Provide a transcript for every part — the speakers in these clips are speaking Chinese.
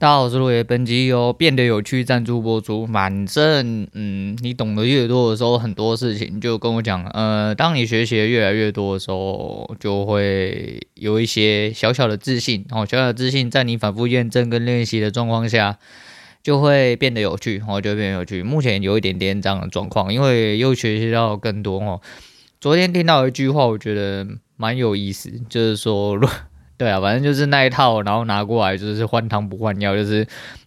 大家好，我是罗爷。本集由变得有趣赞助播出。反正，嗯，你懂得越多的时候，很多事情就跟我讲。呃，当你学习的越来越多的时候，就会有一些小小的自信。哦，小小的自信，在你反复验证跟练习的状况下，就会变得有趣。哦，就会变得有趣。目前有一点点这样的状况，因为又学习到更多。哦，昨天听到一句话，我觉得蛮有意思，就是说。对啊，反正就是那一套，然后拿过来就是换汤不换药，就是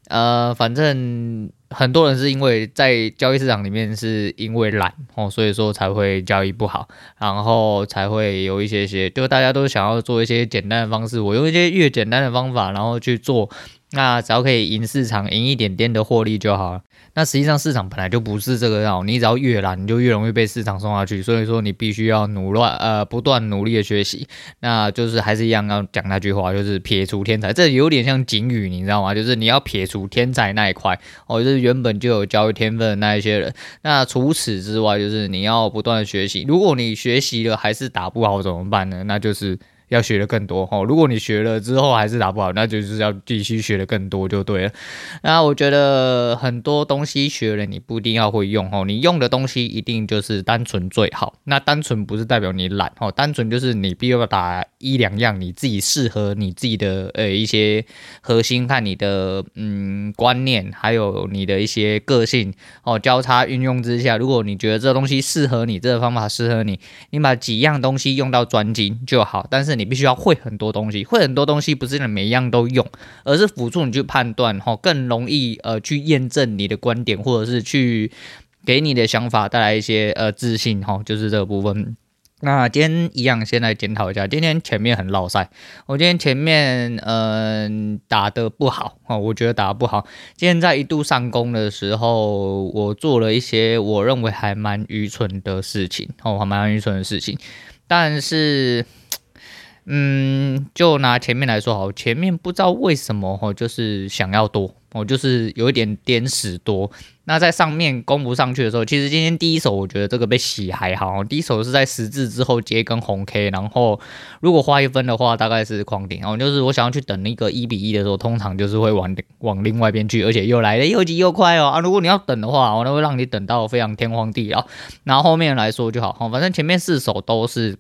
呃，反正很多人是因为在交易市场里面是因为懒哦，所以说才会交易不好，然后才会有一些些，就大家都想要做一些简单的方式，我用一些越简单的方法，然后去做。那只要可以赢市场，赢一点点的获利就好了。那实际上市场本来就不是这个样，你只要越懒，你就越容易被市场送下去。所以说你必须要努力，呃，不断努力的学习。那就是还是一样要讲那句话，就是撇除天才，这有点像警语，你知道吗？就是你要撇除天才那一块，哦，就是原本就有交易天分的那一些人。那除此之外，就是你要不断的学习。如果你学习了还是打不好怎么办呢？那就是。要学的更多哦，如果你学了之后还是打不好，那就是要继续学的更多就对了。那我觉得很多东西学了，你不一定要会用哦，你用的东西一定就是单纯最好。那单纯不是代表你懒哦，单纯就是你必须要打一两样你自己适合你自己的呃一些核心，看你的嗯观念，还有你的一些个性哦，交叉运用之下，如果你觉得这东西适合你，这个方法适合你，你把几样东西用到专精就好。但是你。你必须要会很多东西，会很多东西不是你每一样都用，而是辅助你去判断，哈，更容易呃去验证你的观点，或者是去给你的想法带来一些呃自信，哈，就是这个部分。那今天一样，先来检讨一下，今天前面很落赛，我今天前面嗯、打得不好，哈，我觉得打得不好。今天在一度上攻的时候，我做了一些我认为还蛮愚蠢的事情，哦，还蛮愚蠢的事情，但是。嗯，就拿前面来说好，前面不知道为什么哦，就是想要多，我就是有一点点死多。那在上面攻不上去的时候，其实今天第一手我觉得这个被洗还好，第一手是在十字之后接一根红 K，然后如果花一分的话，大概是框顶。然后就是我想要去等那个一比一的时候，通常就是会往往另外边去，而且又来的又急又快哦啊！如果你要等的话，我都会让你等到非常天荒地老。然后后面来说就好，反正前面四手都是。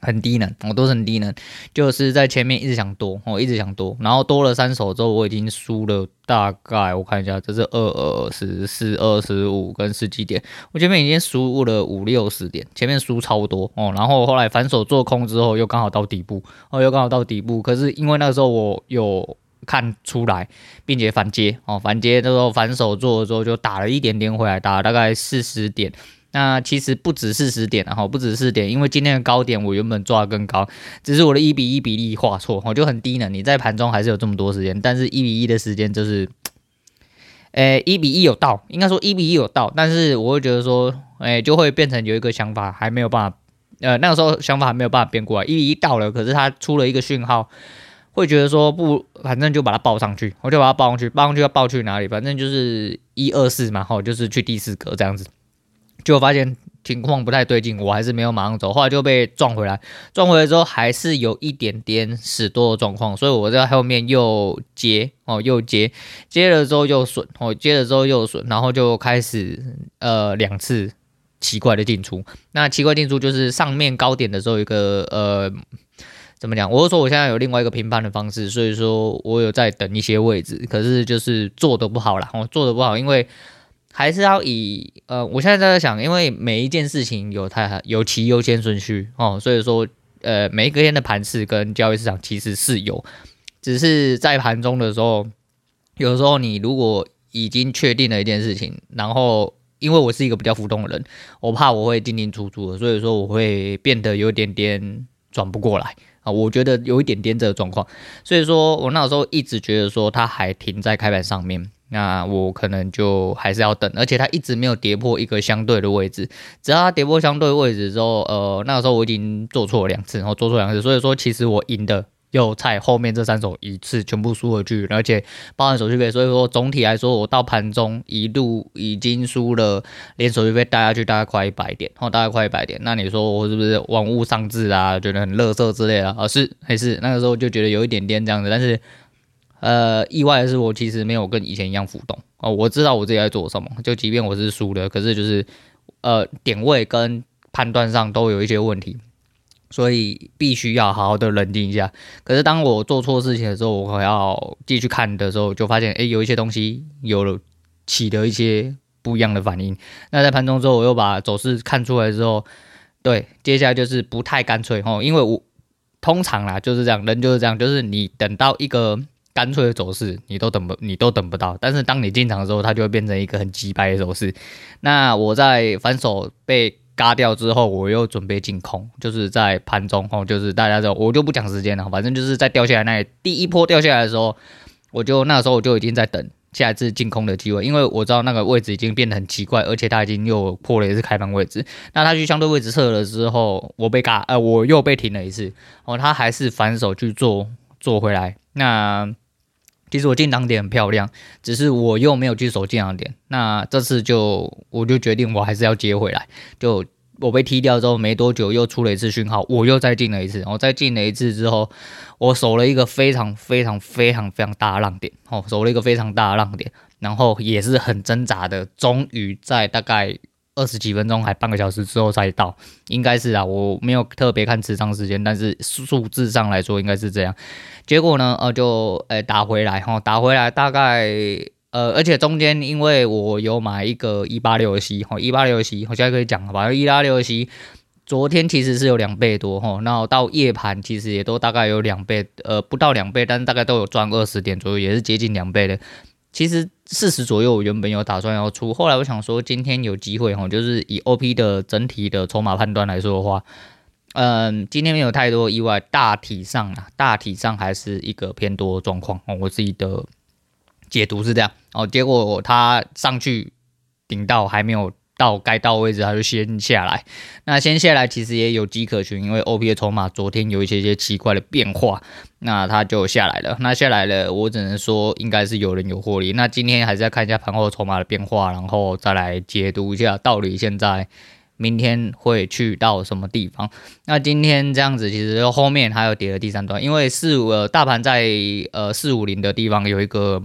很低能，我都是很低能，就是在前面一直想多，我一直想多，然后多了三手之后，我已经输了大概，我看一下，这是二二十四、二十五跟十几点，我前面已经输了五六十点，前面输超多哦，然后后来反手做空之后，又刚好到底部，哦，又刚好到底部，可是因为那个时候我有看出来，并且反接，哦，反接那时候反手做了之后，就打了一点点回来，打大概四十点。那其实不止四十点，然后不止四十点，因为今天的高点我原本抓得更高，只是我的一比一比例画错，我就很低能。你在盘中还是有这么多时间，但是一比一的时间就是，诶，一比一有到，应该说一比一有到，但是我会觉得说，诶，就会变成有一个想法还没有办法，呃，那个时候想法还没有办法变过来，一比一到了，可是它出了一个讯号，会觉得说不，反正就把它报上去，我就把它报上去，报上去要报去哪里？反正就是一二四嘛，好，就是去第四格这样子。就发现情况不太对劲，我还是没有马上走，后来就被撞回来，撞回来之后还是有一点点死多的状况，所以我在后面又接哦，又接，接了之后又损哦，接了之后又损，然后就开始呃两次奇怪的进出，那奇怪进出就是上面高点的时候一个呃怎么讲？我是说我现在有另外一个评判的方式，所以说我有在等一些位置，可是就是做的不好啦，我做的不好，因为。还是要以呃，我现在在想，因为每一件事情有它有其优先顺序哦，所以说呃，每一个天的盘势跟交易市场其实是有，只是在盘中的时候，有时候你如果已经确定了一件事情，然后因为我是一个比较浮动的人，我怕我会进进出出的，所以说我会变得有点点转不过来啊，我觉得有一点点这个状况，所以说我那时候一直觉得说它还停在开盘上面。那我可能就还是要等，而且它一直没有跌破一个相对的位置。只要它跌破相对位置之后，呃，那个时候我已经做错了两次，然后做错两次，所以说其实我赢的又在后面这三手一次全部输回去，而且包含手续费，所以说总体来说，我到盘中一度已经输了，连手续费带下去大概快一百点，然后大概快一百点。那你说我是不是玩物丧志啊？觉得很乐色之类的啊？是还是那个时候就觉得有一点点这样子，但是。呃，意外的是我其实没有跟以前一样浮动哦，我知道我自己在做什么，就即便我是输的，可是就是呃点位跟判断上都有一些问题，所以必须要好好的冷静一下。可是当我做错事情的时候，我要继续看的时候，就发现诶，有一些东西有了起了一些不一样的反应。那在盘中之后，我又把走势看出来之后，对，接下来就是不太干脆哦，因为我通常啦就是这样，人就是这样，就是你等到一个。干脆的走势，你都等不，你都等不到。但是当你进场的时候，它就会变成一个很急白的走势。那我在反手被嘎掉之后，我又准备进空，就是在盘中哦，就是大家知道，我就不讲时间了，反正就是在掉下来那第一波掉下来的时候，我就那时候我就已经在等下一次进空的机会，因为我知道那个位置已经变得很奇怪，而且它已经又破了一次开盘位置。那它去相对位置测了之后，我被嘎，呃，我又被停了一次哦，它还是反手去做做回来。那 其实我进场点很漂亮，只是我又没有去守进场点。那这次就我就决定我还是要接回来。就我被踢掉之后没多久，又出了一次讯号，我又再进了一次。我再进了一次之后，我守了一个非常非常非常非常大的浪点，哦，守了一个非常大的浪点，然后也是很挣扎的，终于在大概。二十几分钟还半个小时之后才到，应该是啊，我没有特别看持仓时间，但是数字上来说应该是这样。结果呢，呃，就呃、欸、打回来哈，打回来大概呃，而且中间因为我有买一个一八六 C 哈，一八六 C 我现在可以讲了吧？一八六 C 昨天其实是有两倍多哈，然后到夜盘其实也都大概有两倍，呃，不到两倍，但是大概都有赚二十点左右，也是接近两倍的。其实四十左右，我原本有打算要出，后来我想说今天有机会哈，就是以 OP 的整体的筹码判断来说的话，嗯，今天没有太多意外，大体上啊，大体上还是一个偏多状况哦，我自己的解读是这样哦，结果它上去顶到还没有。到该到位置，它就先下来。那先下来其实也有迹可循，因为 OP 的筹码昨天有一些些奇怪的变化，那它就下来了。那下来了，我只能说应该是有人有获利。那今天还是要看一下盘后筹码的变化，然后再来解读一下到底现在明天会去到什么地方。那今天这样子，其实后面还有跌的第三段，因为四五呃大盘在呃四五零的地方有一个。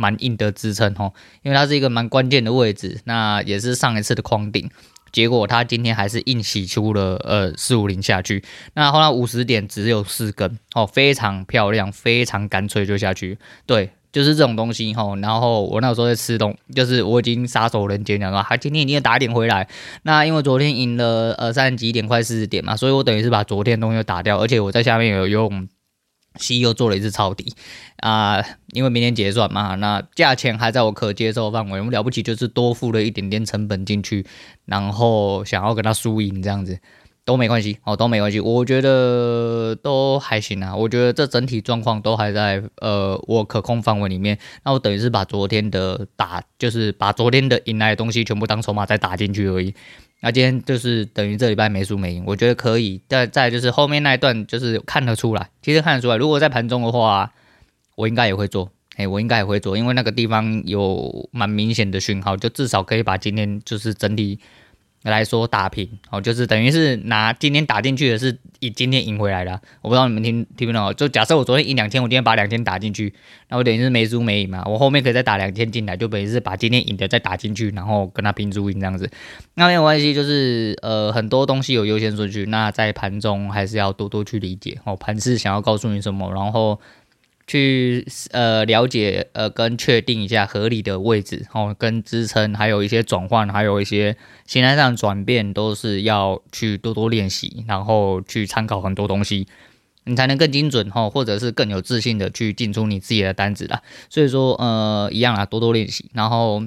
蛮硬的支撑哦，因为它是一个蛮关键的位置，那也是上一次的框顶，结果它今天还是硬洗出了呃四五零下去，那后来五十点只有四根哦，非常漂亮，非常干脆就下去，对，就是这种东西哈。然后我那时候在吃东，就是我已经杀手人间了，还今天一定要打点回来。那因为昨天赢了呃三十几点，快四十点嘛，所以我等于是把昨天东西打掉，而且我在下面有用。C 又做了一次抄底啊、因为明天结算嘛，那价钱还在我可接受范围，我们了不起就是多付了一点点成本进去，然后想要跟他输赢这样子都没关系哦，都没关系，我觉得都还行啊，我觉得这整体状况都还在呃我可控范围里面，那我等于是把昨天的打，就是把昨天的赢来的东西全部当筹码再打进去而已。那今天就是等于这礼拜没输没赢，我觉得可以。但再就是后面那一段，就是看得出来，其实看得出来。如果在盘中的话，我应该也会做，哎，我应该也会做，因为那个地方有蛮明显的讯号，就至少可以把今天就是整体。来说打平哦，就是等于是拿今天打进去的是以今天赢回来的，我不知道你们听听不懂。就假设我昨天赢两千，我今天把两千打进去，那我等于是没输没赢嘛。我后面可以再打两千进来，就等于是把今天赢的再打进去，然后跟他拼输赢这样子。那没有关系，就是呃很多东西有优先顺序，那在盘中还是要多多去理解哦，盘势想要告诉你什么，然后。去呃了解呃跟确定一下合理的位置哦，跟支撑，还有一些转换，还有一些形态上转变，都是要去多多练习，然后去参考很多东西，你才能更精准哦，或者是更有自信的去进出你自己的单子啦。所以说呃一样啊，多多练习，然后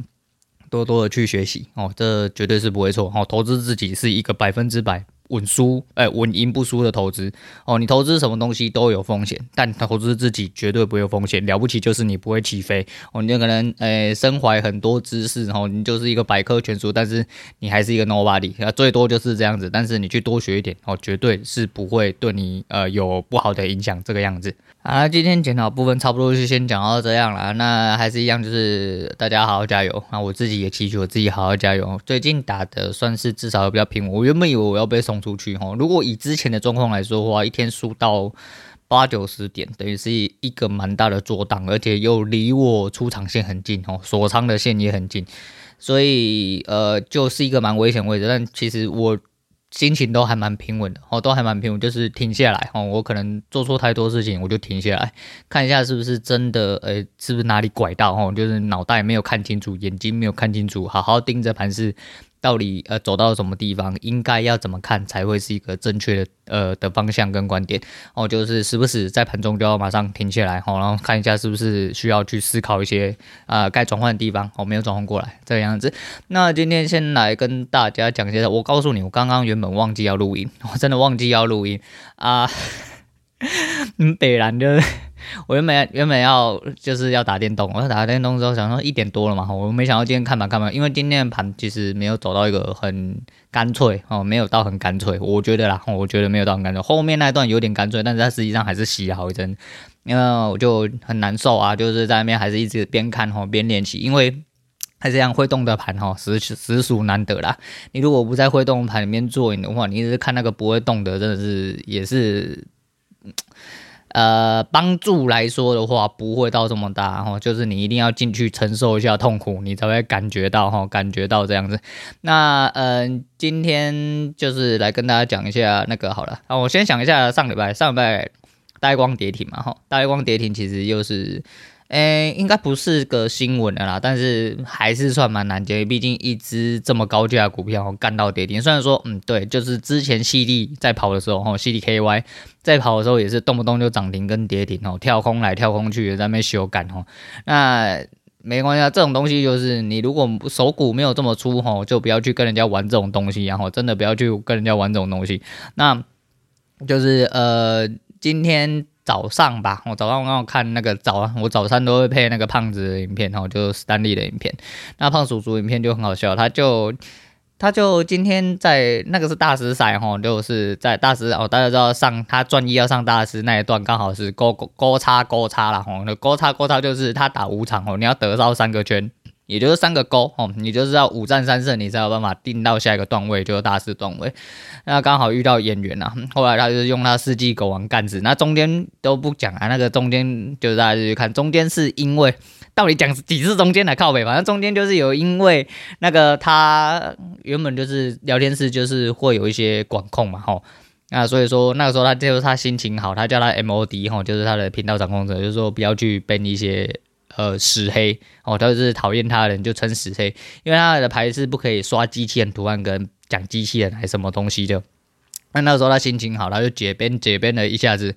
多多的去学习哦，这绝对是不会错哦。投资自己是一个百分之百。稳输，哎，稳赢不输的投资哦。你投资什么东西都有风险，但投资自己绝对不会有风险。了不起就是你不会起飞哦，你可能哎身怀很多知识然哦，你就是一个百科全书，但是你还是一个 nobody，最多就是这样子。但是你去多学一点哦，绝对是不会对你呃有不好的影响。这个样子。好，今天检讨部分差不多就先讲到这样了。那还是一样，就是大家好好加油。那我自己也期许我自己好好加油。最近打的算是至少比较平稳。我原本以为我要被送出去哈。如果以之前的状况来说的话，一天输到八九十点，等于是一个蛮大的做档，而且又离我出场线很近哦，锁仓的线也很近，所以呃，就是一个蛮危险位置。但其实我。心情都还蛮平稳的哦，都还蛮平稳，就是停下来哦。我可能做错太多事情，我就停下来看一下是不是真的，呃、是不是哪里拐到哦？就是脑袋没有看清楚，眼睛没有看清楚，好好盯着盘是。到底呃走到什么地方，应该要怎么看才会是一个正确的呃的方向跟观点哦？就是时不时在盘中就要马上停下来哦，然后看一下是不是需要去思考一些啊该转换的地方哦，没有转换过来这个样子。那今天先来跟大家讲一下，我告诉你，我刚刚原本忘记要录音，我真的忘记要录音啊，嗯，北兰就是。我原本原本要就是要打电动，我要打电动之后想说一点多了嘛，我没想到今天看盘看盘，因为今天的盘其实没有走到一个很干脆哦，没有到很干脆，我觉得啦，我觉得没有到很干脆，后面那一段有点干脆，但是它实际上还是洗了好一阵，因为我就很难受啊，就是在那边还是一直边看哈边练习，因为它这样会动的盘哈实实属难得啦，你如果不在会动盘里面做你的话，你一直看那个不会动的，真的是也是。呃，帮助来说的话，不会到这么大哈，就是你一定要进去承受一下痛苦，你才会感觉到哈，感觉到这样子。那嗯、今天就是来跟大家讲一下那个好了啊，我先想一下上礼拜，上礼拜呆光跌停嘛哈，大光跌停其实又是。诶，应该不是个新闻的啦，但是还是算蛮难解，毕竟一只这么高价股票干到跌停。虽然说，嗯，对，就是之前矽力在跑的时候，哈，CDKY 在跑的时候也是动不动就涨停跟跌停，哦，跳空来跳空去也，在那边修改，哦，那没关系啊，这种东西就是你如果手骨没有这么粗，哈，就不要去跟人家玩这种东西，然后真的不要去跟人家玩这种东西。那就是呃，今天。早上吧，我早上我刚好看那个早，我早餐都会配那个胖子的影片，然后就是史丹利的影片。那胖叔叔影片就很好笑，他就他就今天在那个是大师赛哈，就是在大师哦，大家知道上他转一要上大师那一段刚好是勾勾勾叉勾叉了哈，那勾叉勾叉就是他打五场哦，你要得到三个圈。也就是三个勾哦，你就是要五战三胜，你才有办法定到下一个段位，就是大师段位。那刚好遇到演员啊，后来他就是用他世纪狗王干子，那中间都不讲啊，那个中间就是大家就去看，中间是因为到底讲几次中间来靠北，反正中间就是有因为那个他原本就是聊天室就是会有一些管控嘛，吼，那所以说那个时候他就是他心情好，他叫他 MOD 吼，就是他的频道掌控者，就是说不要去背一些。呃，死黑。哦，他就是讨厌他的人就称死黑，因为他的牌是不可以刷机器人图案跟讲机器人还什么东西的。那那时候他心情好，他就解编解编了一下子，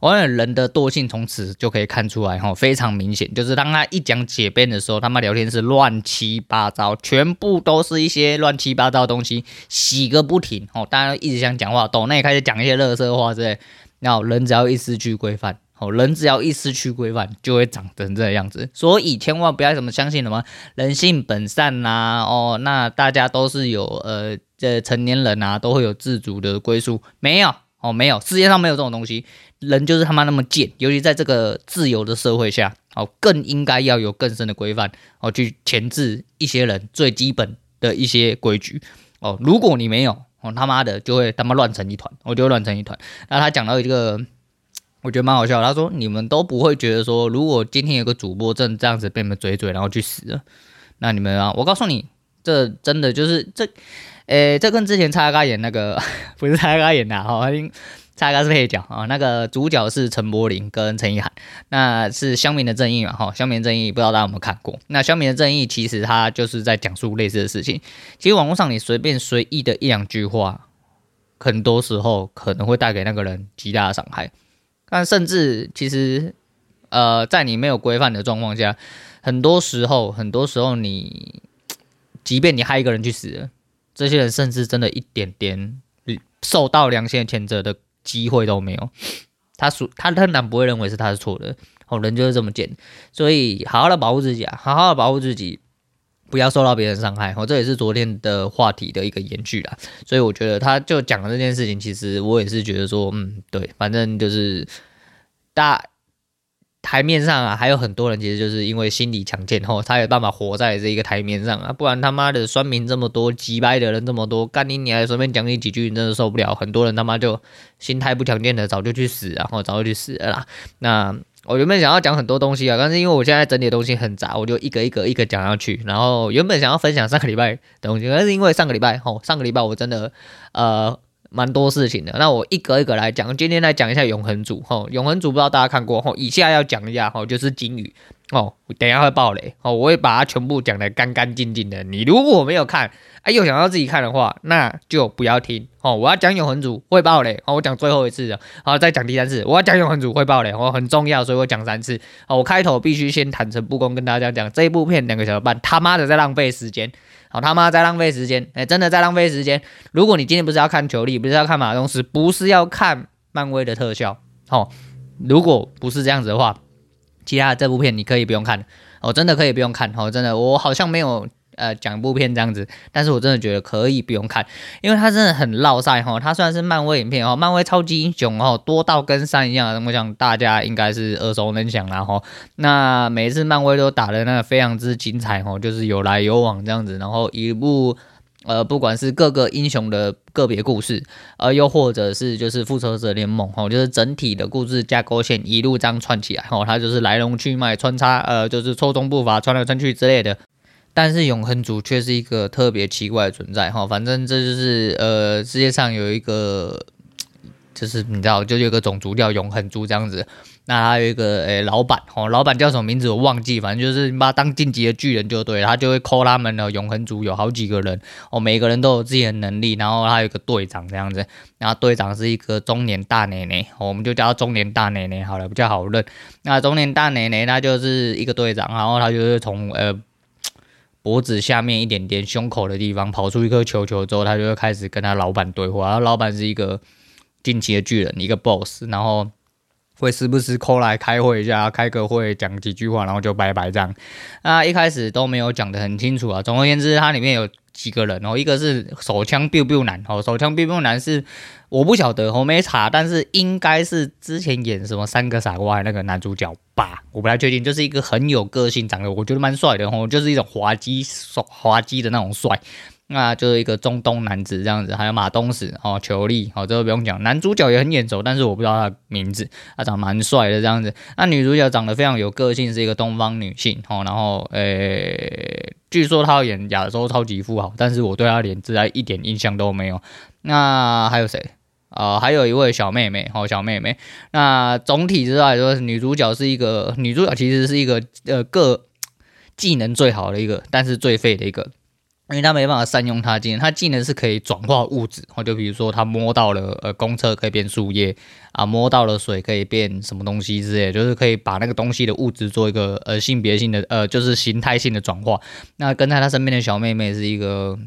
完了人的惰性从此就可以看出来哈，非常明显，就是当他一讲解编的时候，他妈聊天是乱七八糟，全部都是一些乱七八糟的东西，洗个不停。哦，大家一直想讲话，抖内开始讲一些乐色话之类，然后人只要一失去规范。哦，人只要一失去规范，就会长成这个样子。所以千万不要什么相信什么人性本善呐、啊，哦，那大家都是有呃，这成年人啊，都会有自主的归宿。没有哦，没有，世界上没有这种东西。人就是他妈那么贱，尤其在这个自由的社会下，哦，更应该要有更深的规范，哦，去钳制一些人最基本的一些规矩。哦，如果你没有，哦，他妈的就会他妈乱成一团，我就会乱成一团。那他讲到一个。我觉得蛮好笑，他说你们都不会觉得说，如果今天有个主播正这样子被你们嘴嘴，然后去死了，那你们啊，我告诉你，这真的就是这，诶、欸，这跟之前蔡阿嘎演那个 不是蔡阿嘎演的哈，蔡阿嘎是配角啊，那个主角是陈柏霖跟陈意涵，那是乡民的正义嘛哈，乡民的正义不知道大家有没有看过？那乡民的正义其实他就是在讲述类似的事情，其实网络上你随便随意的一两句话，很多时候可能会带给那个人极大的伤害。但甚至其实，呃，在你没有规范的状况下，很多时候，很多时候你，即便你害一个人去死了，这些人甚至真的一点点受到良心谴责的机会都没有。他属他仍然不会认为是他是错的，哦，人就是这么贱，所以好好的保护自己啊，好好的保护自己。不要受到别人伤害，哦，这也是昨天的话题的一个延续啦。所以我觉得他就讲了这件事情，其实我也是觉得说，嗯，对，反正就是大台面上啊，还有很多人其实就是因为心理强健后，他有办法活在这一个台面上啊，不然他妈的酸民这么多，机掰的人这么多，干你你还随便讲你几句，你真的受不了。很多人他妈就心态不强健的，早就去死，然后早就去死了啦。那我原本想要讲很多东西啊，但是因为我现在整理的东西很杂，我就一个一个一个讲下去。然后原本想要分享上个礼拜的东西，但是因为上个礼拜吼，上个礼拜我真的呃。蛮多事情的，那我一个一个来讲。今天来讲一下永恒族吼，永恒族不知道大家看过吼，以下要讲一下吼，就是金鱼哦，等一下会爆雷哦，我会把它全部讲得干干净净的。你如果没有看，哎，又想要自己看的话，那就不要听哦。我要讲永恒族会爆雷哦，我讲最后一次的，好，再讲第三次，我要讲永恒族会爆雷哦，很重要，所以我讲三次哦。我开头必须先坦诚不公跟大家讲，这一部片两个小时半，他妈的在浪费时间。好他妈在浪费时间，哎、真的在浪费时间。如果你今天不是要看球力，不是要看马东石，不是要看漫威的特效，哦，如果不是这样子的话，其他的这部片你可以不用看，哦，真的可以不用看，哦，真的，我好像没有。呃，讲一部片这样子，但是我真的觉得可以不用看，因为它真的很烙赛哈。它虽然是漫威影片哦，漫威超级英雄哦，多到跟山一样，我想大家应该是耳熟能详啦哈。那每一次漫威都打的那个非常之精彩哦，就是有来有往这样子，然后一部呃，不管是各个英雄的个别故事，呃，又或者是就是复仇者联盟哦，就是整体的故事架构线一路这样串起来哦，它就是来龙去脉穿插，呃，就是错综不法穿来穿去之类的。但是永恒族却是一个特别奇怪的存在哈，反正这就是呃世界上有一个，就是你知道，就有一个种族叫永恒族这样子。那还有一个诶、老板哦，老板叫什么名字我忘记，反正就是你把他当进击的巨人就对了，他就会 call 他们的永恒族有好几个人哦，每个人都有自己的能力，然后他有一个队长这样子，然后队长是一个中年大奶奶，我们就叫他中年大奶奶好了，比较好认。那中年大奶奶他就是一个队长，然后他就是从呃。脖子下面一点点胸口的地方跑出一颗球球之后，他就会开始跟他老板对话。然后老板是一个进击的巨人，一个 boss，然后会时不时 call 来开会一下，开个会讲几句话，然后就拜拜这样。那一开始都没有讲得很清楚啊。总而言之，它里面有几个人哦，一个是手枪 biu biu 男哦，手枪 biu biu 男是我不晓得，我没查，但是应该是之前演什么三个傻瓜那个男主角。吧，我不太确定，就是一个很有个性，长得我觉得蛮帅的吼，就是一种滑稽、滑稽的那种帅，那就是一个中东男子这样子，还有马东石哦，裘力哦，这个不用讲，男主角也很眼熟，但是我不知道他的名字，他长蛮帅的这样子，那女主角长得非常有个性，是一个东方女性哦，然后诶、据说她要演亚洲超级富豪，但是我对她脸自然一点印象都没有，那还有谁？啊、呃，还有一位小妹妹，哦、小妹妹。那总体之外说，女主角是一个女主角，其实是一个呃个技能最好的一个，但是最废的一个，因为他没办法善用他技能。他技能是可以转化物质，哦，就比如说他摸到了呃公车可以变树叶啊，摸到了水可以变什么东西之类，就是可以把那个东西的物质做一个呃性别性的呃就是形态性的转化。那跟在他身边的小妹妹是一个。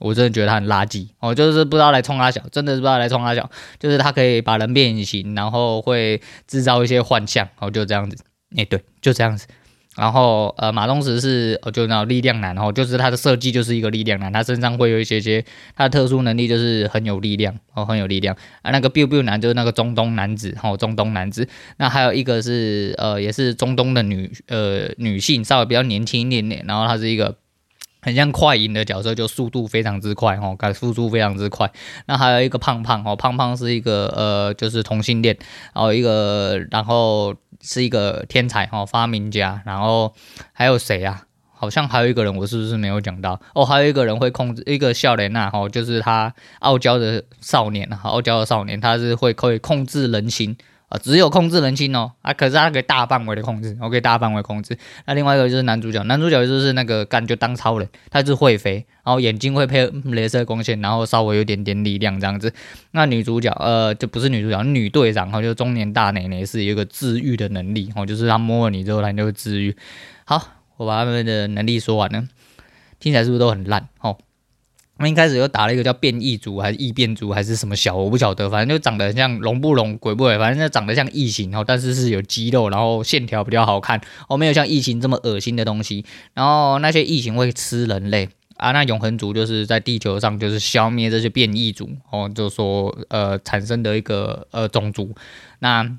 我真的觉得他很垃圾，哦，就是不知道来冲他小，真的是不知道来冲他小，就是他可以把人变形，然后会制造一些幻象，哦，就这样子，哎、对，就这样子。然后呃，马东石是哦，就那种力量男，哦，就是他的设计就是一个力量男，他身上会有一些些他的特殊能力，就是很有力量，哦，很有力量。啊，那个 biu biu 男就是那个中东男子，哦，中东男子。那还有一个是呃，也是中东的女呃女性，稍微比较年轻一点点，然后她是一个。很像快银的角色，就速度非常之快哦，感速度非常之快。那还有一个胖胖哦，胖胖是一个呃，就是同性恋，然后一个，然后是一个天才哦，发明家。然后还有谁啊？好像还有一个人，我是不是没有讲到？哦，还有一个人会控制一个笑脸呐，哦，就是他傲娇的少年，傲娇的少年，他是会可以控制人心。啊只有控制人心哦，啊，可是他可以大范围的控制，我可以大范围控制。那另外一个就是男主角，男主角就是那个干就当超人，他是会飞，然后眼睛会配镭射光线，然后稍微有点点力量这样子。那女主角，呃，就不是女主角，女队长，然后就中年大奶奶是有一个治愈的能力，哦，就是他摸了你之后，他就会治愈。好，我把他们的能力说完了，听起来是不是都很烂？哦。他们一开始又打了一个叫变异族还是异变族还是什么小，我不晓得，反正就长得像龙不龙鬼不鬼，反正就长得像异形，然后但是是有肌肉，然后线条比较好看，哦，没有像异形这么恶心的东西。然后那些异形会吃人类啊，那永恒族就是在地球上就是消灭这些变异族，哦，就说呃产生的一个呃种族，那。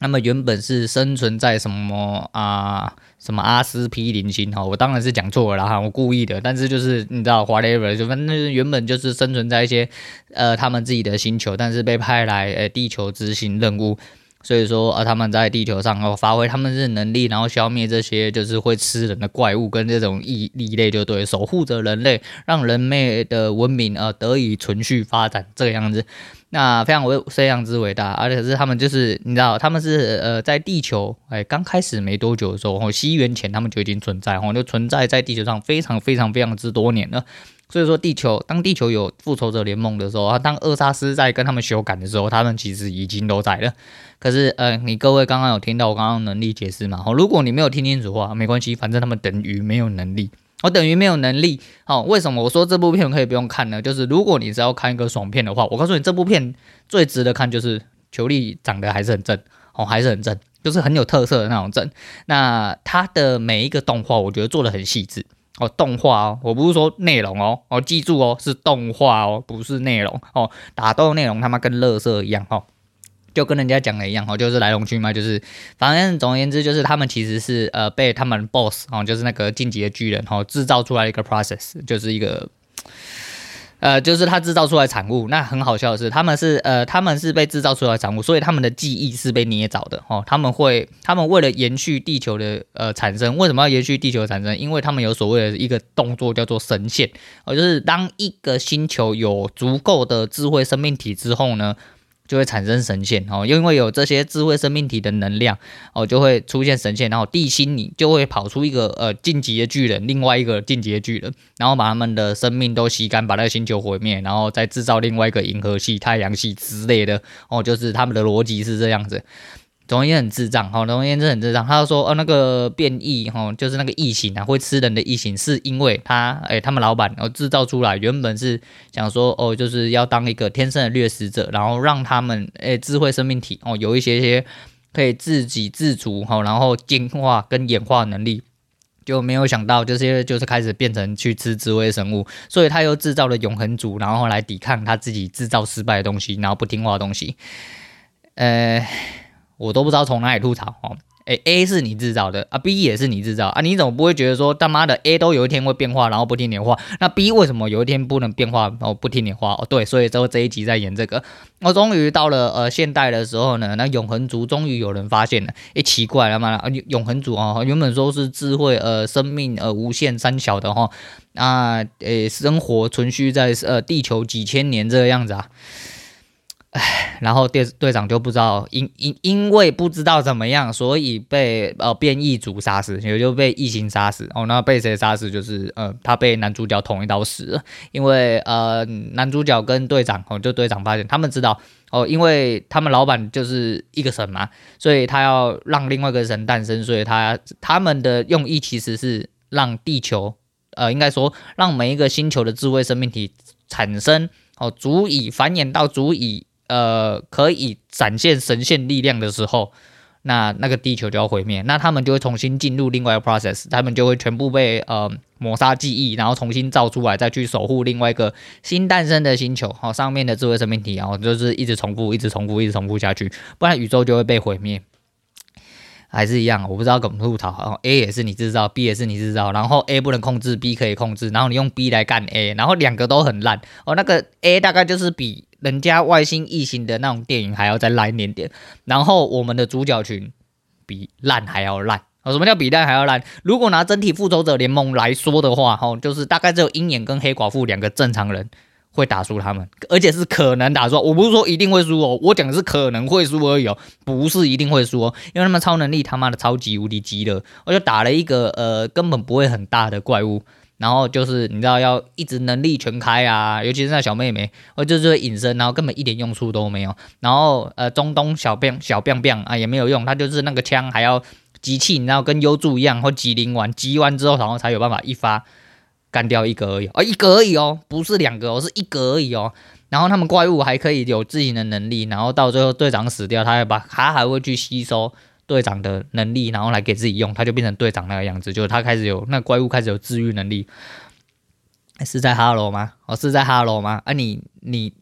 那么原本是生存在什么啊什么阿斯匹林星哈，我当然是讲错了哈，我故意的。但是就是你知道，whatever，就反正原本就是生存在一些呃他们自己的星球，但是被派来呃地球执行任务。所以说，呃，他们在地球上哦，发挥他们的能力，然后消灭这些就是会吃人的怪物跟这种异异类，就对，守护着人类，让人类的文明呃得以存续发展这个样子。那非常伟，非常之伟大，而且是他们就是你知道，他们是呃在地球哎刚开始没多久的时候，哦，西元前他们就已经存在，哦，就存在在地球上非常非常非常之多年了。所以说，地球当地球有复仇者联盟的时候，啊，当厄萨斯在跟他们修改的时候，他们其实已经都在了。可是，呃，你各位刚刚有听到我刚刚能力解释吗？哦，如果你没有听清楚的话，没关系，反正他们等于没有能力。我等于没有能力。哦，为什么我说这部片可以不用看呢？就是如果你是要看一个爽片的话，我告诉你，这部片最值得看就是裘力长得还是很正，哦，还是很正，就是很有特色的那种正。那他的每一个动画，我觉得做的很细致。哦，动画哦，我不是说内容哦，哦，记住哦，是动画哦，不是内容哦。打斗内容他妈跟垃圾一样哦，就跟人家讲的一样哦，就是来龙去脉，就是反正总而言之，就是他们其实是呃被他们 boss 哦，就是那个晋级的巨人哦制造出来一个 process，就是一个。呃，就是他制造出来产物，那很好笑的是，他们是呃，他们是被制造出来产物，所以他们的记忆是被捏造的哦。他们会，他们为了延续地球的呃产生，为什么要延续地球产生？因为他们有所谓的一个动作叫做神线哦，就是当一个星球有足够的智慧生命体之后呢，就会产生神仙哦，因为有这些智慧生命体的能量哦，就会出现神仙，然后地心里就会跑出一个呃晋级的巨人，另外一个晋级的巨人，然后把他们的生命都吸干，把那个星球毁灭，然后再制造另外一个银河系、太阳系之类的哦，就是他们的逻辑是这样子。总而言之很智障，哈，总而言之很智障。他就说，哦，那个变异，哈，就是那个异形啊，会吃人的异形，是因为他，哎、他们老板哦制造出来，原本是想说，哦，就是要当一个天生的掠食者，然后让他们，哎、智慧生命体，哦，有一些些可以自给自足，哈，然后进化跟演化能力，就没有想到这些就是开始变成去吃智慧生物，所以他又制造了永恒族，然后来抵抗他自己制造失败的东西，然后不听话的东西，呃。我都不知道从哪里吐槽哦，诶 A 是你制造的啊，B 也是你制造啊，你怎么不会觉得说他妈的 A 都有一天会变化，然后不听你的话，那 B 为什么有一天不能变化，然后不听你的话？哦，对，所以之后这一集在演这个，我终于到了呃现代的时候呢，那永恒族终于有人发现了，诶，奇怪了嘛，啊永恒族啊，原本说是智慧呃生命呃无限三小的哈，啊诶生活存续在呃地球几千年这个样子啊。唉，然后队队长就不知道，因因因为不知道怎么样，所以被呃变异族杀死，也就被异形杀死。哦，那被谁杀死？就是呃，他被男主角捅一刀死了。因为呃，男主角跟队长哦，就队长发现他们知道哦，因为他们老板就是一个神嘛，所以他要让另外一个神诞生，所以他他们的用意其实是让地球呃，应该说让每一个星球的智慧生命体产生哦，足以繁衍到足以。呃，可以展现神仙力量的时候，那那个地球就要毁灭，那他们就会重新进入另外一个 process，他们就会全部被呃抹杀记忆，然后重新造出来，再去守护另外一个新诞生的星球，好、哦，上面的智慧生命体，然后就是一直重复，一直重复，一直重复下去，不然宇宙就会被毁灭。还是一样，我不知道怎么吐槽。然后 A 也是你制造，B 也是你制造，然后 A 不能控制，B 可以控制，然后你用 B 来干 A，然后两个都很烂。哦，那个 A 大概就是比人家外星异形的那种电影还要再烂一点点。然后我们的主角群比烂还要烂。哦，什么叫比烂还要烂？如果拿整体复仇者联盟来说的话，哦，就是大概只有鹰眼跟黑寡妇两个正常人。会打输他们，而且是可能打输。我不是说一定会输哦，我讲的是可能会输而已哦，不是一定会输哦。因为他们超能力他妈的超级无敌鸡肋，我就打了一个呃根本不会很大的怪物，然后就是你知道要一直能力全开啊，尤其是那小妹妹，我就是隐身，然后根本一点用处都没有。然后呃中东小变小变变啊也没有用，他就是那个枪还要集气，你知道跟幽助一样，或集灵丸，集完之后然后才有办法一发。干掉一个而已哦，一个而已哦，不是两个哦，是一个而已哦。然后他们怪物还可以有自己的能力，然后到最后队长死掉，他还把他还会去吸收队长的能力，然后来给自己用，他就变成队长那个样子，就是他开始有那怪物开始有治愈能力。是在哈喽吗？哦，是在哈喽吗？啊你，你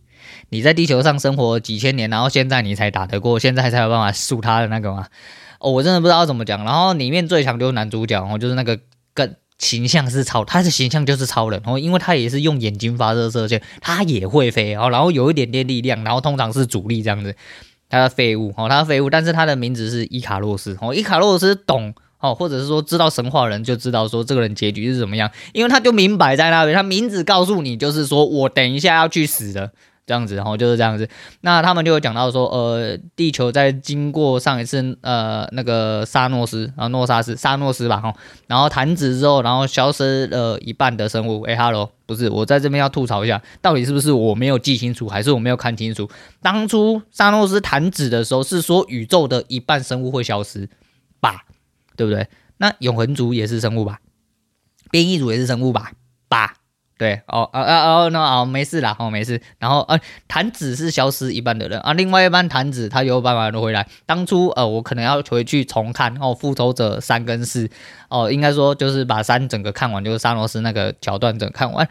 你在地球上生活几千年，然后现在你才打得过，现在才有办法输他的那个吗？哦，我真的不知道怎么讲。然后里面最强就是男主角哦，就是那个跟形象是超，他的形象就是超人哦，因为他也是用眼睛发射射线，他也会飞哦，然后有一点点力量，然后通常是主力这样子。他的废物哦，他的废物，但是他的名字是伊卡洛斯哦，伊卡洛斯懂哦，或者是说知道神话人就知道说这个人结局是怎么样，因为他就明摆在那边，他名字告诉你就是说我等一下要去死的。这样子，然后就是这样子。那他们就有讲到说，呃，地球在经过上一次呃那个萨诺斯啊诺萨斯萨诺斯吧，哈，然后弹指之后，然后消失了一半的生物。哎哈喽，不是，我在这边要吐槽一下，到底是不是我没有记清楚，还是我没有看清楚？当初萨诺斯弹指的时候是说宇宙的一半生物会消失吧，对不对？那永恒族也是生物吧？变异族也是生物吧？吧？对哦，啊啊哦，那哦，没事啦，哦没事。然后呃，弹指是消失一半的人啊，另外一半弹指他有办法回来。当初呃，我可能要回去重看哦，《复仇者三》跟四哦，应该说就是把三整个看完，就是萨罗斯那个桥段整个看完。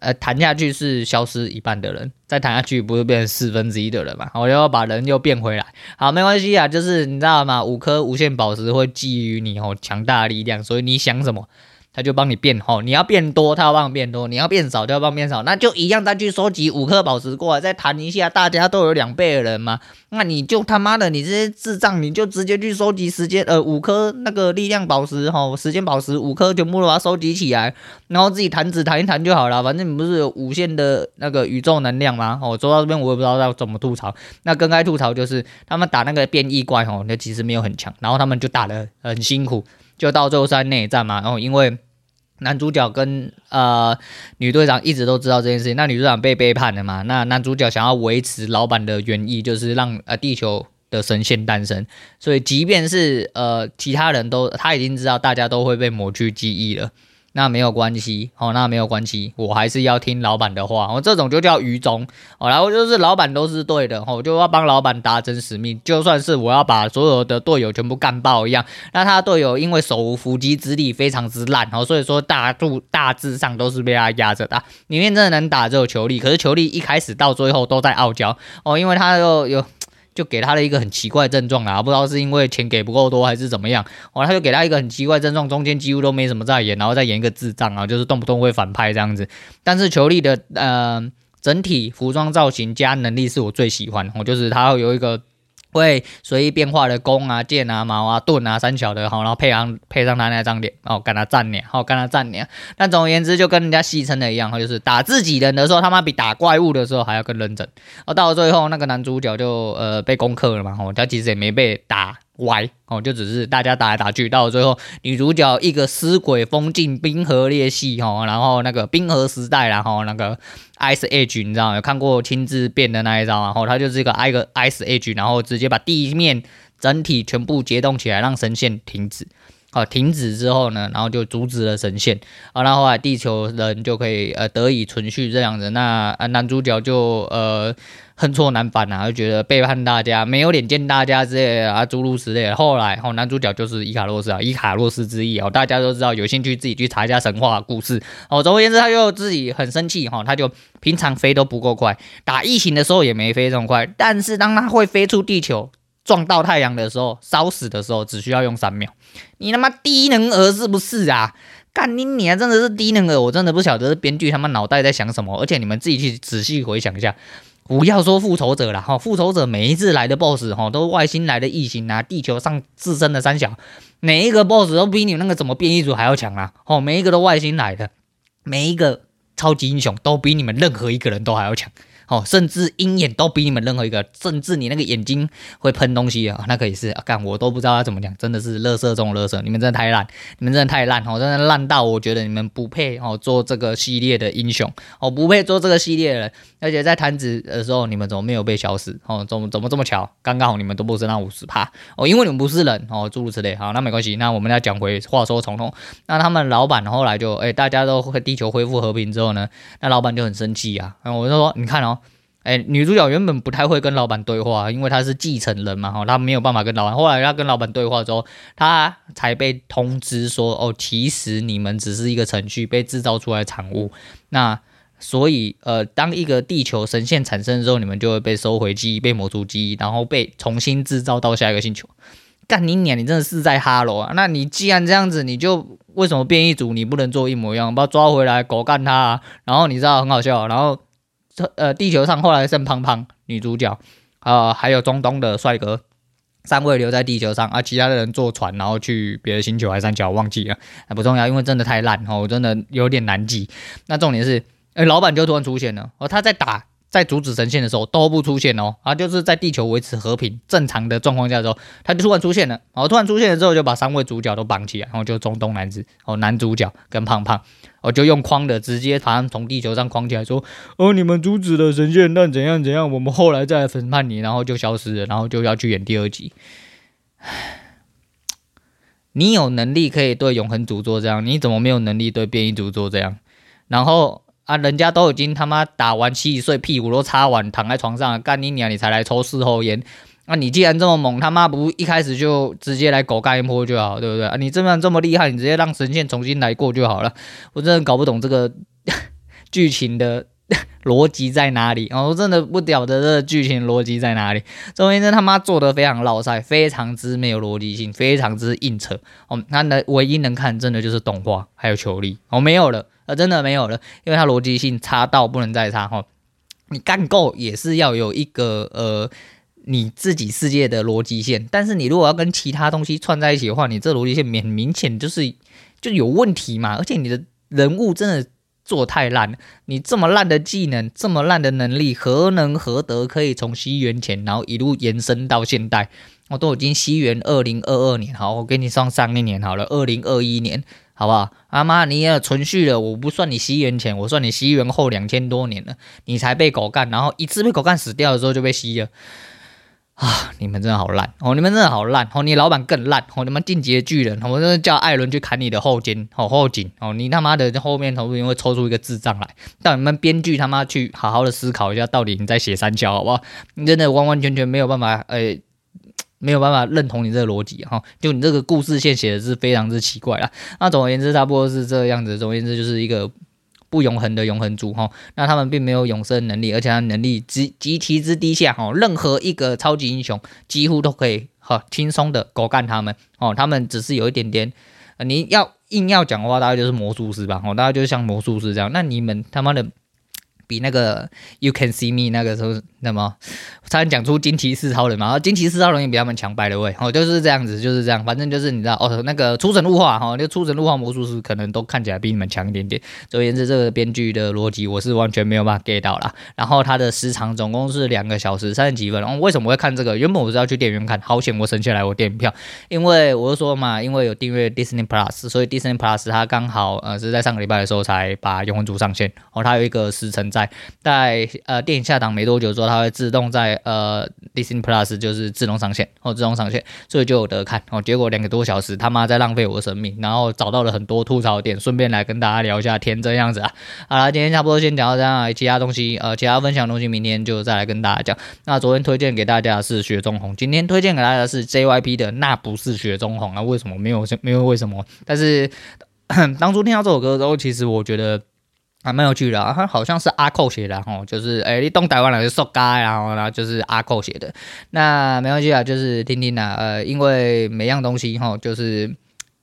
呃，弹下去是消失一半的人，再弹下去不是变成四分之一的人嘛？我要把人又变回来。好，没关系啊，就是你知道吗？五颗无限宝石会给予你哦强大的力量，所以你想什么？他就帮你变吼，你要变多，他要帮你变多；你要变少，他要帮你变少。那就一样，再去收集五颗宝石过来，再弹一下，大家都有两倍的人嘛。那你就他妈的，你这些智障，你就直接去收集时间呃五颗那个力量宝石吼，时间宝石五颗全部都把它收集起来，然后自己弹指弹一弹就好了。反正你不是有无限的那个宇宙能量吗？哦，说到这边我也不知道要怎么吐槽。那更该吐槽就是他们打那个变异怪吼，那其实没有很强，然后他们就打得很辛苦，就到最后在内战嘛。然后因为男主角跟呃女队长一直都知道这件事情，那女队长被背叛了嘛？那男主角想要维持老板的原意，就是让呃地球的神仙诞生。所以即便是呃其他人都他已经知道大家都会被抹去记忆了。那没有关系，哦，那没有关系，我还是要听老板的话，哦，这种就叫愚忠，哦，然后就是老板都是对的，哦，就要帮老板达成使命，就算是我要把所有的队友全部干爆一样，那他队友因为手无缚鸡之力非常之烂，哦，所以说大度大致上都是被他压着打，里面真的能打只有球力，可是球力一开始到最后都在傲娇，哦，因为他又有。就给他了一个很奇怪的症状啊，不知道是因为钱给不够多还是怎么样，哦，他就给他一个很奇怪症状，中间几乎都没什么在演，然后再演一个智障啊，就是动不动会反派这样子。但是球力的呃整体服装造型加能力是我最喜欢，我就是他有一个。会随意变化的弓啊、箭啊、矛啊、盾啊、三小的，好，然后配上配上他那张脸，哦，跟他站脸，好，跟他站脸。但总而言之，就跟人家戏称的一样，他就是打自己人的时候，他妈比打怪物的时候还要更认真。哦，到了最后，那个男主角就呃被攻克了嘛，哦，他其实也没被打。歪哦，就只是大家打来打去，到了最后女主角一个尸鬼封禁冰河裂隙哈，然后那个冰河时代，然后那个 Ice Age 你知道有看过亲自变的那一招，然后他就是一个挨个 Ice Age，然后直接把地面整体全部解冻起来，让神线停止。好，停止之后呢，然后就阻止了神线，啊，然后后来地球人就可以呃得以存续这样子。那男主角就呃恨错难返啊，就觉得背叛大家，没有脸见大家之类的啊，诸如此类的。后来哦，男主角就是伊卡洛斯啊，伊卡洛斯之翼哦，大家都知道，有兴趣自己去查一下神话故事哦。总而言之，他就自己很生气哈，他就平常飞都不够快，打异形的时候也没飞这么快，但是当他会飞出地球。撞到太阳的时候，烧死的时候只需要用三秒。你他妈低能儿是不是啊？干你你还真的是低能儿，我真的不晓得是编剧他妈脑袋在想什么。而且你们自己去仔细回想一下，不要说复仇者了哈，复仇者每一次来的 BOSS 哈，都是外星来的异形啊，地球上自身的三小，每一个 BOSS 都比你那个什么变异组还要强啊！哦，每一个都外星来的，每一个超级英雄都比你们任何一个人都还要强。哦，甚至鹰眼都比你们任何一个，甚至你那个眼睛会喷东西啊，那可以是啊，干我都不知道要怎么讲，真的是垃圾中的垃圾，你们真的太烂，你们真的太烂哦，真的烂到我觉得你们不配哦做这个系列的英雄哦，不配做这个系列的人，而且在弹指的时候你们怎么没有被消失哦？怎么怎么这么巧？刚刚好你们都不是那五十趴哦，因为你们不是人哦，诸如此类。好，那没关系，那我们要讲回话说从头，那他们老板后来就哎，大家都地球恢复和平之后呢，那老板就很生气啊，然后我就说你看哦。哎，女主角原本不太会跟老板对话，因为她是继承人嘛，哈，她没有办法跟老板。后来她跟老板对话之后，她才被通知说，哦，其实你们只是一个程序被制造出来的产物。那所以呃，当一个地球神仙产生之后，你们就会被收回记忆，被抹除记忆，然后被重新制造到下一个星球。干你娘！你真的是在哈罗啊？那你既然这样子，你就为什么变异组你不能做一模一样，把他抓回来狗干他啊？然后你知道很好笑，然后呃，地球上后来剩胖胖女主角啊、还有中东的帅哥，三位留在地球上啊，其他的人坐船然后去别的星球还三角忘记了，不重要，因为真的太烂哦，我真的有点难记。那重点是，哎，老板就突然出现了哦，他在打。在阻止神线的时候都不出现哦，啊，就是在地球维持和平正常的状况下的时候，他就突然出现了，然后突然出现了之后就把三位主角都绑起来，然后就中东男子哦，男主角跟胖胖，哦就用框的直接把他从地球上框起来，说哦，你们阻止了神线，但怎样怎样，我们后来再来审判你，然后就消失了，然后就要去演第二集。你有能力可以对永恒族做这样，你怎么没有能力对变异族做这样？然后。啊，人家都已经他妈打完七十岁，屁股都擦完，躺在床上干你娘，你才来抽事后烟。那、啊、你既然这么猛，他妈不一开始就直接来狗干一波就好，对不对？啊，你这么这么厉害，你直接让神仙重新来过就好了。我真的搞不懂这个 剧情的 逻辑在哪里啊！我真的不屌得这个剧情逻辑在哪里。周先生他妈做的非常老塞，非常之没有逻辑性，非常之硬扯。哦，那能唯一能看真的就是动画还有球力，哦，没有了。呃，真的没有了，因为它逻辑性差到不能再差哈。你干够也是要有一个呃你自己世界的逻辑线，但是你如果要跟其他东西串在一起的话，你这逻辑线很明显就是就有问题嘛。而且你的人物真的做太烂了，你这么烂的技能，这么烂的能力，何能何德可以从西元前然后一路延伸到现代？我都已经西元二零二二年，好，我给你算上一年好了，二零二一年。好不好？阿妈，你也存续了，我不算你西元前，我算你西元后两千多年了，你才被狗干，然后一次被狗干死掉的时候就被吸了啊！你们真的好烂哦，你们真的好烂哦，你老板更烂哦，你们进阶巨人，我真的叫艾伦去砍你的后肩哦后颈哦，你他妈的后面头部会抽出一个智障来，到你们编剧他妈去好好的思考一下，到底你在写三小好不好？你真的完完全全没有办法，呃、没有办法认同你这个逻辑哈，就你这个故事线写的是非常之奇怪啦。那总而言之，差不多是这样子。总而言之，就是一个不永恒的永恒族哈。那他们并没有永生能力，而且他能力极极其之低下哈。任何一个超级英雄几乎都可以哈轻松的狗干他们哦。他们只是有一点点，你要硬要讲的话，大概就是魔术师吧哦，大概就是像魔术师这样。那你们他妈的。比那个 You Can See Me 那个时候，那么差点讲出惊奇四超人嘛，然后惊奇四超人也比他们强，by the way，哦，就是这样子，就是这样，反正就是你知道，哦，那个出神入化哈，那个出神入化魔术师可能都看起来比你们强一点点。总而言之，这个编剧的逻辑我是完全没有办法 get 到啦。然后它的时长总共是两个小时三十几分。然后为什么会看这个？原本我是要去电影院看，好险我省下来我电影票，因为我就说嘛，因为有订阅 Disney Plus，所以 Disney Plus 它刚好呃是在上个礼拜的时候才把永恒族上线，哦，它有一个时程在。在呃电影下档没多久之后，它会自动在呃 Disney Plus 就是自动上线哦，自动上线，所以就有得看哦。结果两个多小时他妈在浪费我的生命，然后找到了很多吐槽点，顺便来跟大家聊一下天这样子啊。好了，今天差不多先讲到这样，其他东西呃其他分享的东西明天就再来跟大家讲。那昨天推荐给大家的是雪中红，今天推荐给大家的是 JYP 的那不是雪中红啊？为什么没有没有为什么？但是 当初听到这首歌的时候，其实我觉得。还蛮有趣的，啊，他好像是阿扣写的吼，就是诶，你东台湾人就说嘎，然后呢就是阿扣写的，那没关系啊，就是听听啦，呃，因为每样东西吼就是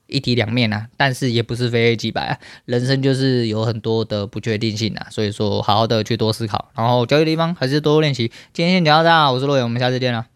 一体两面啊，但是也不是非黑即白啊，人生就是有很多的不确定性啊，所以说好好的去多思考，然后交易地方还是多练习。今天先聊到这，我是洛伟，我们下次见了。